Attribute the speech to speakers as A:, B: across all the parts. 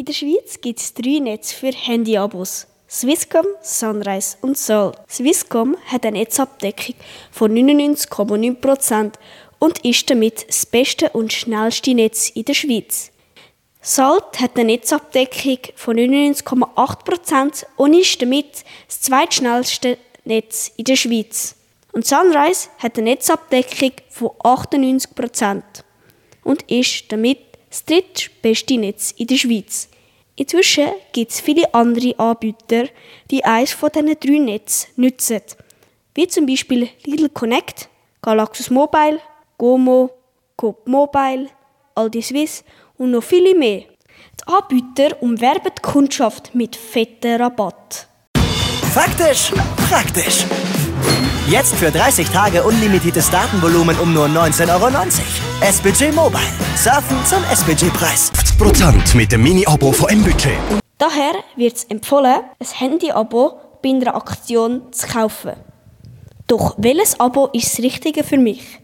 A: In der Schweiz gibt es drei Netze für Handyabos. Swisscom, Sunrise und Sol. Swisscom hat eine Netzabdeckung von 99,9% und ist damit das beste und schnellste Netz in der Schweiz. Salt hat eine Netzabdeckung von 99,8% und ist damit das zweitschnellste Netz in der Schweiz. Und Sunrise hat eine Netzabdeckung von 98% und ist damit das drittbeste Netz in der Schweiz. Inzwischen gibt es viele andere Anbieter, die eines von diesen drei Netzen nutzen, wie zum Beispiel Lidl Connect, Galaxus Mobile, Gomo, Coop Mobile, Aldi Swiss und noch viele mehr. Die Anbieter umwerben die Kundschaft mit fetten Rabatt.
B: Faktisch, praktisch. Jetzt für 30 Tage unlimitiertes Datenvolumen um nur 19,90 Euro. SBG Mobile. Surfen zum SBG-Preis.
C: 50% mit dem Mini-Abo von M-Budget.
A: Daher wird es empfohlen, ein Handy-Abo bei einer Aktion zu kaufen. Doch welches Abo ist das Richtige für mich?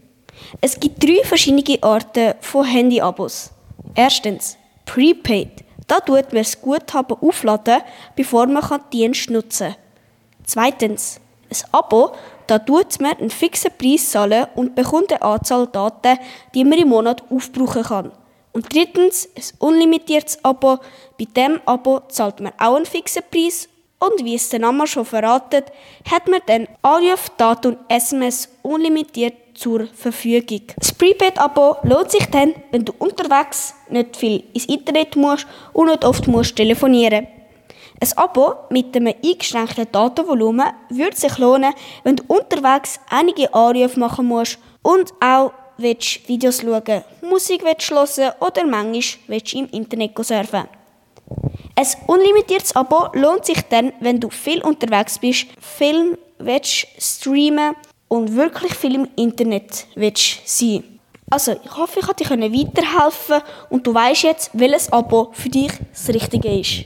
A: Es gibt drei verschiedene Arten von Handy-Abos. Erstens, Prepaid. Da tut man das Guthaben aufladen, bevor man den Dienst nutzen kann. Zweitens, ein Abo, da tut man einen fixen Preis zahlen und bekommt eine Anzahl Daten, die man im Monat aufbrauchen kann. Und drittens, ein unlimitiertes Abo. Bei diesem Abo zahlt man auch einen fixen Preis und wie es der Name schon verratet, hat man dann Anruf, Daten und SMS unlimitiert zur Verfügung. Das Prepaid-Abo lohnt sich dann, wenn du unterwegs nicht viel ins Internet musst und nicht oft musst telefonieren. Ein Abo mit einem eingeschränkten Datenvolumen würde sich lohnen, wenn du unterwegs einige Anrufe machen musst und auch Videos schauen, Musik hören oder manchmal im Internet surfen. Ein unlimitiertes Abo lohnt sich dann, wenn du viel unterwegs bist, Film streamen und wirklich viel im Internet willst sein. Also, ich hoffe, ich konnte dir weiterhelfen und du weißt jetzt, welches Abo für dich das Richtige ist.